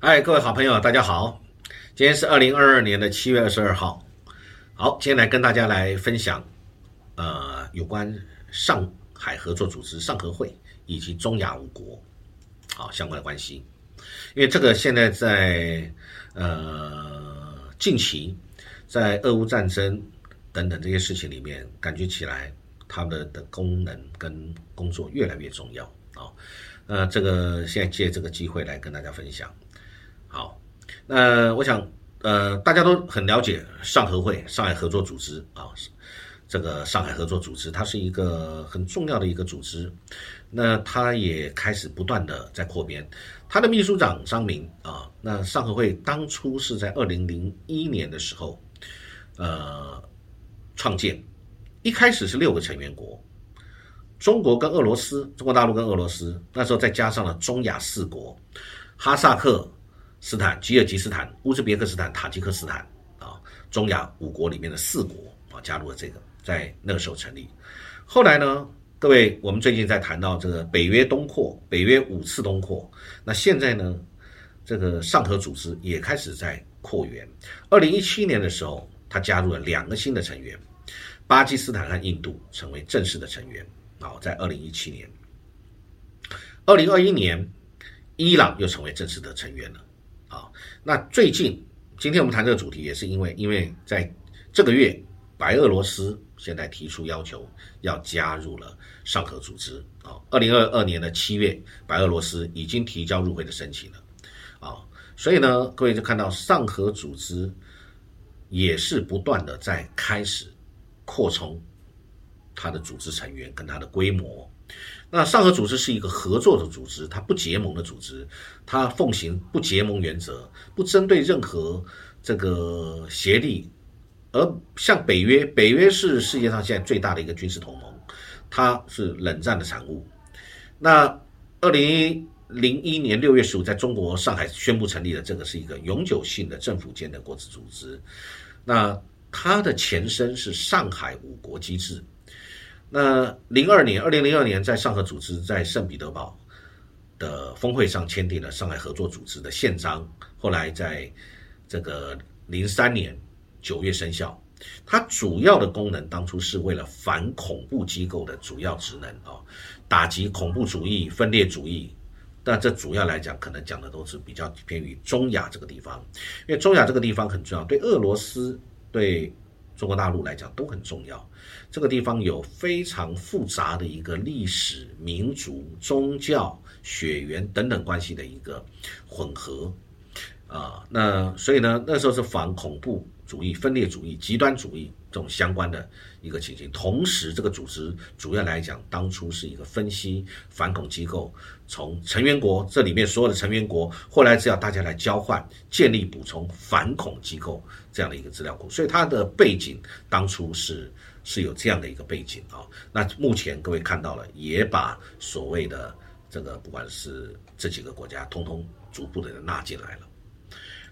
嗨，各位好朋友，大家好！今天是二零二二年的七月二十二号。好，今天来跟大家来分享，呃，有关上海合作组织上合会以及中亚五国，好相关的关系。因为这个现在在呃近期在俄乌战争等等这些事情里面，感觉起来它的的功能跟工作越来越重要啊。呃，这个现在借这个机会来跟大家分享。好，那我想，呃，大家都很了解上合会、上海合作组织啊，这个上海合作组织，它是一个很重要的一个组织。那它也开始不断的在扩编。它的秘书长张明啊，那上合会当初是在二零零一年的时候，呃，创建，一开始是六个成员国，中国跟俄罗斯，中国大陆跟俄罗斯，那时候再加上了中亚四国，哈萨克。斯坦、吉尔吉斯坦、乌兹别克斯坦、塔吉克斯坦啊，中亚五国里面的四国啊，加入了这个，在那个时候成立。后来呢，各位，我们最近在谈到这个北约东扩，北约五次东扩，那现在呢，这个上合组织也开始在扩员。二零一七年的时候，它加入了两个新的成员，巴基斯坦和印度成为正式的成员啊，在二零一七年。二零二一年，伊朗又成为正式的成员了。啊，那最近今天我们谈这个主题，也是因为，因为在这个月，白俄罗斯现在提出要求要加入了上合组织啊。二零二二年的七月，白俄罗斯已经提交入会的申请了啊。所以呢，各位就看到上合组织也是不断的在开始扩充它的组织成员跟它的规模。那上合组织是一个合作的组织，它不结盟的组织，它奉行不结盟原则，不针对任何这个协力。而像北约，北约是世界上现在最大的一个军事同盟，它是冷战的产物。那二零零一年六月十五，在中国上海宣布成立的这个是一个永久性的政府间的国际组织。那它的前身是上海五国机制。那零二年，二零零二年，在上合组织在圣彼得堡的峰会上签订了上海合作组织的宪章，后来在这个零三年九月生效。它主要的功能当初是为了反恐怖机构的主要职能啊，打击恐怖主义、分裂主义。但这主要来讲，可能讲的都是比较偏于中亚这个地方，因为中亚这个地方很重要，对俄罗斯对。中国大陆来讲都很重要，这个地方有非常复杂的一个历史、民族、宗教、血缘等等关系的一个混合，啊，那所以呢，那时候是反恐怖主义、分裂主义、极端主义这种相关的一个情形。同时，这个组织主要来讲，当初是一个分析反恐机构，从成员国这里面所有的成员国，后来只要大家来交换、建立、补充反恐机构。这样的一个资料库，所以它的背景当初是是有这样的一个背景啊。那目前各位看到了，也把所谓的这个不管是这几个国家，通通逐步的纳进来了。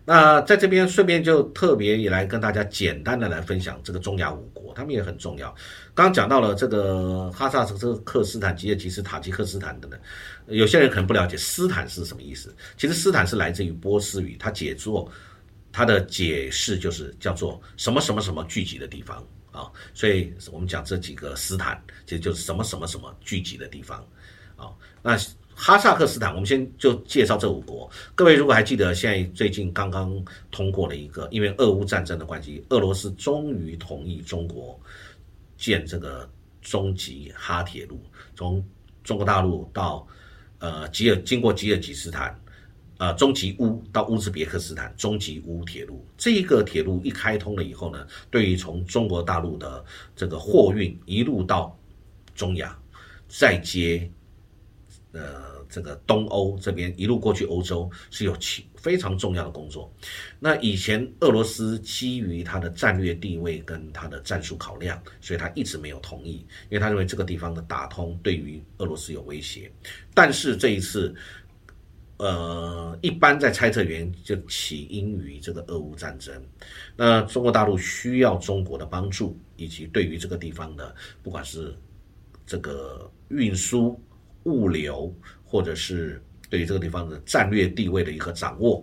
那在这边顺便就特别也来跟大家简单的来分享这个中亚五国，他们也很重要。刚讲到了这个哈萨克斯坦、吉尔吉斯、塔吉克斯坦等等，有些人可能不了解斯坦是什么意思。其实斯坦是来自于波斯语，它解作。它的解释就是叫做什么什么什么聚集的地方啊，所以我们讲这几个斯坦，其实就是什么什么什么聚集的地方啊。那哈萨克斯坦，我们先就介绍这五国。各位如果还记得，现在最近刚刚通过了一个，因为俄乌战争的关系，俄罗斯终于同意中国建这个中吉哈铁路，从中国大陆到呃吉尔，经过吉尔吉斯坦。呃，中吉乌到乌兹别克斯坦中吉乌铁路，这一个铁路一开通了以后呢，对于从中国大陆的这个货运一路到中亚，再接呃这个东欧这边一路过去欧洲，是有其非常重要的工作。那以前俄罗斯基于它的战略地位跟它的战术考量，所以他一直没有同意，因为他认为这个地方的打通对于俄罗斯有威胁。但是这一次。呃，一般在猜测原因就起因于这个俄乌战争，那中国大陆需要中国的帮助，以及对于这个地方的不管是这个运输、物流，或者是对于这个地方的战略地位的一个掌握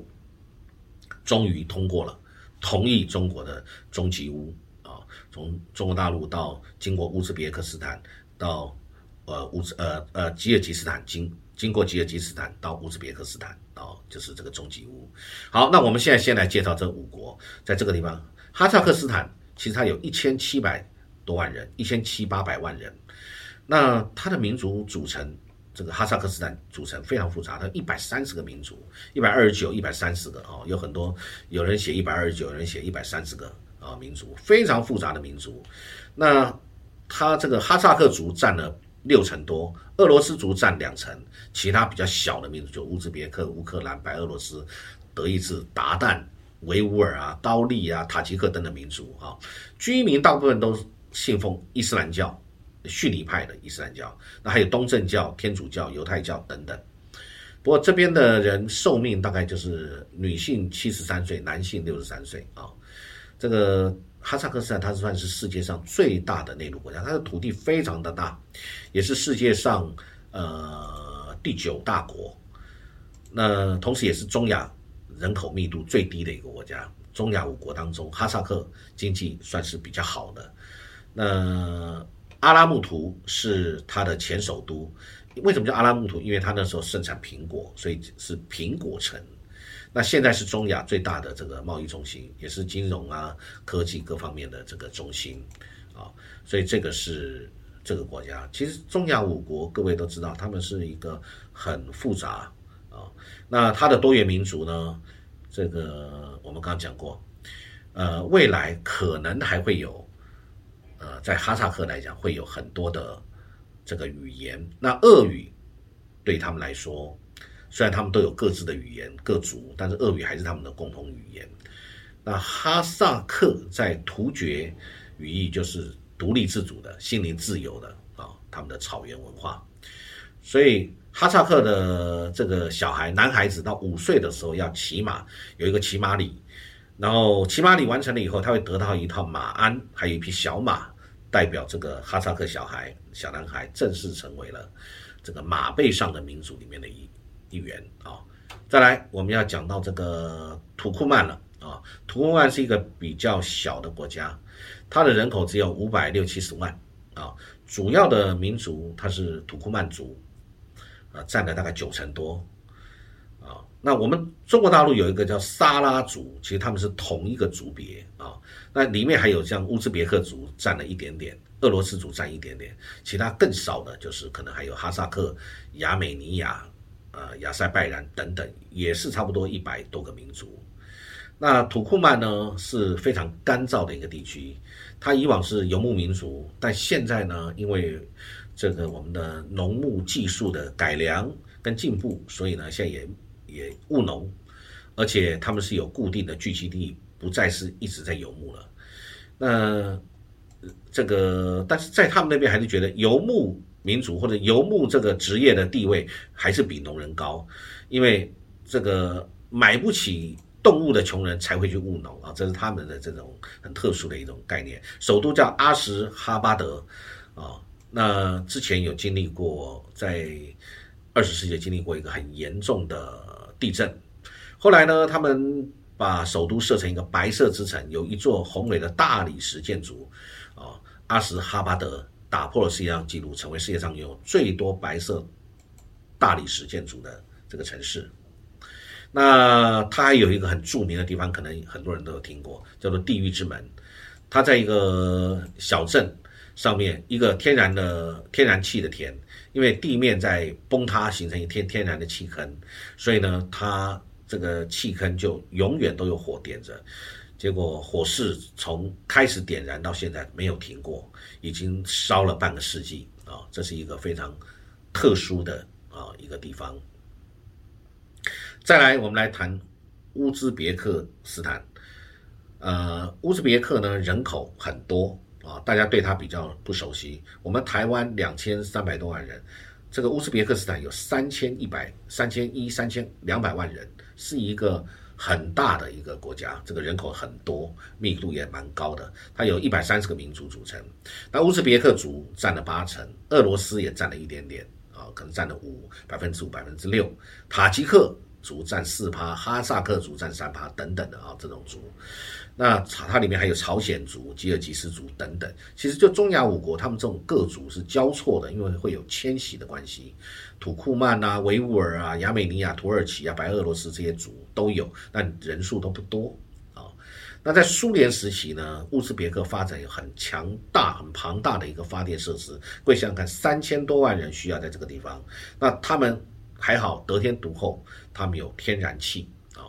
终于通过了，同意中国的中吉乌啊，从中国大陆到经过乌兹别克斯坦到呃乌兹呃呃吉尔吉斯坦经经过吉尔吉斯坦到乌兹别克斯坦啊，就是这个中吉乌。好，那我们现在先来介绍这五国，在这个地方，哈萨克斯坦其实它有一千七百多万人，一千七八百万人，那它的民族组成。这个哈萨克斯坦组成非常复杂，它一百三十个民族，一百二十九、一百三十个啊，有很多有人写一百二十九，有人写一百三十个啊，民族非常复杂的民族。那它这个哈萨克族占了六成多，俄罗斯族占两成，其他比较小的民族就乌兹别克、乌克兰、白俄罗斯、德意志、鞑靼、维吾尔啊、高丽啊、塔吉克等等民族啊，居民大部分都信奉伊斯兰教。逊尼派的伊斯兰教，那还有东正教、天主教、犹太教等等。不过这边的人寿命大概就是女性七十三岁，男性六十三岁啊。这个哈萨克斯坦它算是世界上最大的内陆国家，它的土地非常的大，也是世界上呃第九大国。那同时也是中亚人口密度最低的一个国家。中亚五国当中，哈萨克经济算是比较好的。那阿拉木图是它的前首都，为什么叫阿拉木图？因为它那时候盛产苹果，所以是苹果城。那现在是中亚最大的这个贸易中心，也是金融啊、科技各方面的这个中心啊。所以这个是这个国家。其实中亚五国各位都知道，他们是一个很复杂啊。那它的多元民族呢？这个我们刚刚讲过，呃，未来可能还会有。呃，在哈萨克来讲，会有很多的这个语言。那俄语对他们来说，虽然他们都有各自的语言各族，但是俄语还是他们的共同语言。那哈萨克在突厥语义就是独立自主的、心灵自由的啊，他们的草原文化。所以哈萨克的这个小孩，男孩子到五岁的时候要骑马，有一个骑马礼，然后骑马礼完成了以后，他会得到一套马鞍，还有一匹小马。代表这个哈萨克小孩小男孩正式成为了这个马背上的民族里面的一一员啊！再来，我们要讲到这个土库曼了啊！土库曼是一个比较小的国家，它的人口只有五百六七十万啊，主要的民族它是土库曼族啊，占了大概九成多。那我们中国大陆有一个叫沙拉族，其实他们是同一个族别啊。那里面还有像乌兹别克族占了一点点，俄罗斯族占一点点，其他更少的就是可能还有哈萨克、亚美尼亚、呃亚塞拜然等等，也是差不多一百多个民族。那土库曼呢是非常干燥的一个地区，它以往是游牧民族，但现在呢因为这个我们的农牧技术的改良跟进步，所以呢现在也。也务农，而且他们是有固定的聚集地，不再是一直在游牧了。那这个，但是在他们那边还是觉得游牧民族或者游牧这个职业的地位还是比农人高，因为这个买不起动物的穷人才会去务农啊，这是他们的这种很特殊的一种概念。首都叫阿什哈巴德啊，那之前有经历过在二十世纪经历过一个很严重的。地震，后来呢？他们把首都设成一个白色之城，有一座宏伟的大理石建筑，啊，阿什哈巴德打破了世界上纪录，成为世界上有最多白色大理石建筑的这个城市。那它还有一个很著名的地方，可能很多人都有听过，叫做地狱之门。它在一个小镇上面，一个天然的天然气的田。因为地面在崩塌，形成一天天然的气坑，所以呢，它这个气坑就永远都有火点着。结果火势从开始点燃到现在没有停过，已经烧了半个世纪啊！这是一个非常特殊的啊一个地方。再来，我们来谈乌兹别克斯坦。呃，乌兹别克呢人口很多。啊，大家对他比较不熟悉。我们台湾两千三百多万人，这个乌兹别克斯坦有三千一百、三千一、三千两百万人，是一个很大的一个国家，这个人口很多，密度也蛮高的。它有一百三十个民族组成，那乌兹别克族占了八成，俄罗斯也占了一点点啊，可能占了五百分之五、百分之六，塔吉克族占四趴，哈萨克族占三趴等等的啊，这种族。那它里面还有朝鲜族、吉尔吉斯族等等。其实就中亚五国，他们这种各族是交错的，因为会有迁徙的关系。土库曼啊、维吾尔啊、亚美尼亚、土耳其啊、白俄罗斯这些族都有，但人数都不多啊。那在苏联时期呢，乌兹别克发展有很强大、很庞大的一个发电设施。各位想想看，三千多万人需要在这个地方，那他们还好得天独厚，他们有天然气啊。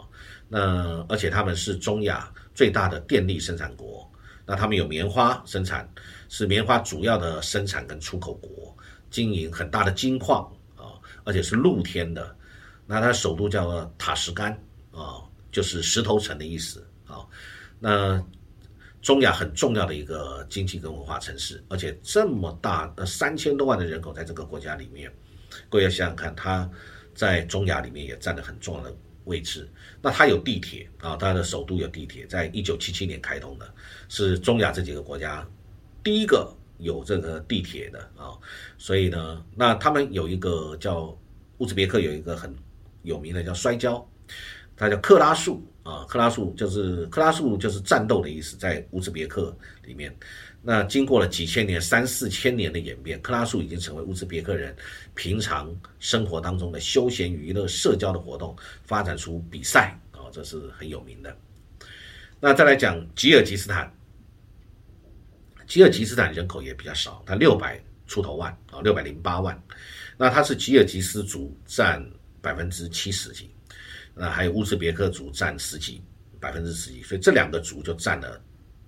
那而且他们是中亚。最大的电力生产国，那他们有棉花生产，是棉花主要的生产跟出口国，经营很大的金矿啊，而且是露天的。那它首都叫塔什干啊，就是石头城的意思啊。那中亚很重要的一个经济跟文化城市，而且这么大的三千多万的人口在这个国家里面，各位要想想看，它在中亚里面也占了很重要的。位置，那它有地铁啊，它的首都有地铁，在一九七七年开通的，是中亚这几个国家第一个有这个地铁的啊，所以呢，那他们有一个叫乌兹别克有一个很有名的叫摔跤，它叫克拉树啊，克拉树就是克拉树就是战斗的意思，在乌兹别克里面。那经过了几千年、三四千年的演变，克拉术已经成为乌兹别克人平常生活当中的休闲娱乐、社交的活动，发展出比赛啊，这是很有名的。那再来讲吉尔吉斯坦，吉尔吉斯坦人口也比较少，它六百出头万啊，六百零八万。那它是吉尔吉斯族占百分之七十几，那还有乌兹别克族占十几，百分之十几，所以这两个族就占了。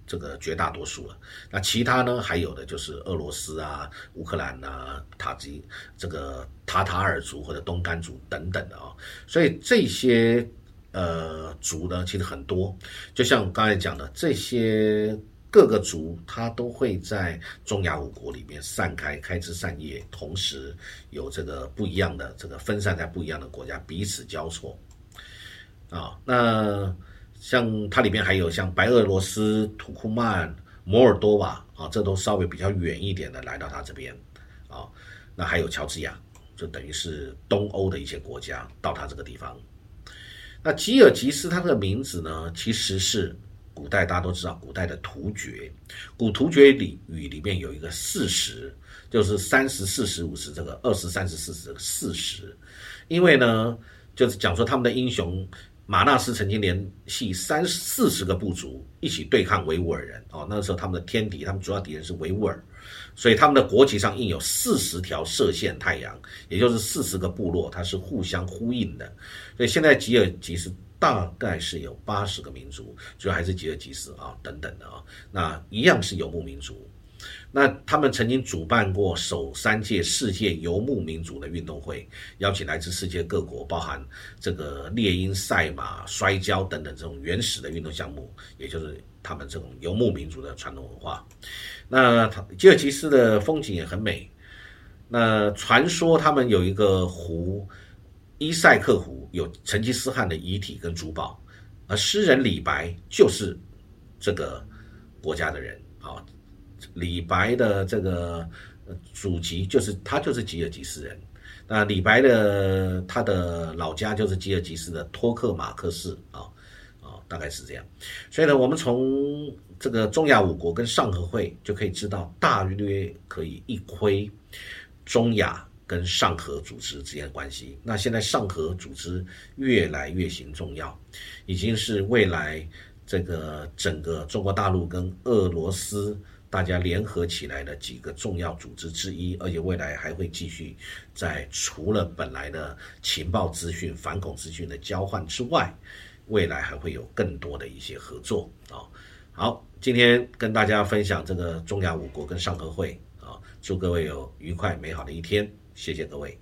这个绝大多数了，那其他呢？还有的就是俄罗斯啊、乌克兰啊、塔吉这个塔塔尔族或者东干族等等的啊，所以这些呃族呢，其实很多。就像刚才讲的，这些各个族，它都会在中亚五国里面散开、开枝散叶，同时有这个不一样的这个分散在不一样的国家，彼此交错啊。那。像它里面还有像白俄罗斯、土库曼、摩尔多瓦啊，这都稍微比较远一点的来到它这边啊。那还有乔治亚，就等于是东欧的一些国家到它这个地方。那吉尔吉斯它的名字呢，其实是古代大家都知道，古代的突厥，古突厥里语里面有一个四十，就是三十、四十、五十这个二十、三十、四十这个四十，因为呢，就是讲说他们的英雄。马纳斯曾经联系三四十个部族一起对抗维吾尔人哦，那个时候他们的天敌，他们主要敌人是维吾尔，所以他们的国旗上印有四十条射线太阳，也就是四十个部落，它是互相呼应的。所以现在吉尔吉斯大概是有八十个民族，主要还是吉尔吉斯啊等等的啊，那一样是游牧民族。那他们曾经主办过首三届世界游牧民族的运动会，邀请来自世界各国，包含这个猎鹰、赛马、摔跤等等这种原始的运动项目，也就是他们这种游牧民族的传统文化。那吉尔吉斯的风景也很美。那传说他们有一个湖伊塞克湖，有成吉思汗的遗体跟珠宝，而诗人李白就是这个国家的人啊。李白的这个祖籍就是他就是吉尔吉斯人，那李白的他的老家就是吉尔吉斯的托克马克市啊啊，大概是这样。所以呢，我们从这个中亚五国跟上合会就可以知道，大约可以一窥中亚跟上合组织之间的关系。那现在上合组织越来越行重要，已经是未来这个整个中国大陆跟俄罗斯。大家联合起来的几个重要组织之一，而且未来还会继续在除了本来的情报资讯、反恐资讯的交换之外，未来还会有更多的一些合作啊。好，今天跟大家分享这个中亚五国跟上合会啊，祝各位有愉快美好的一天，谢谢各位。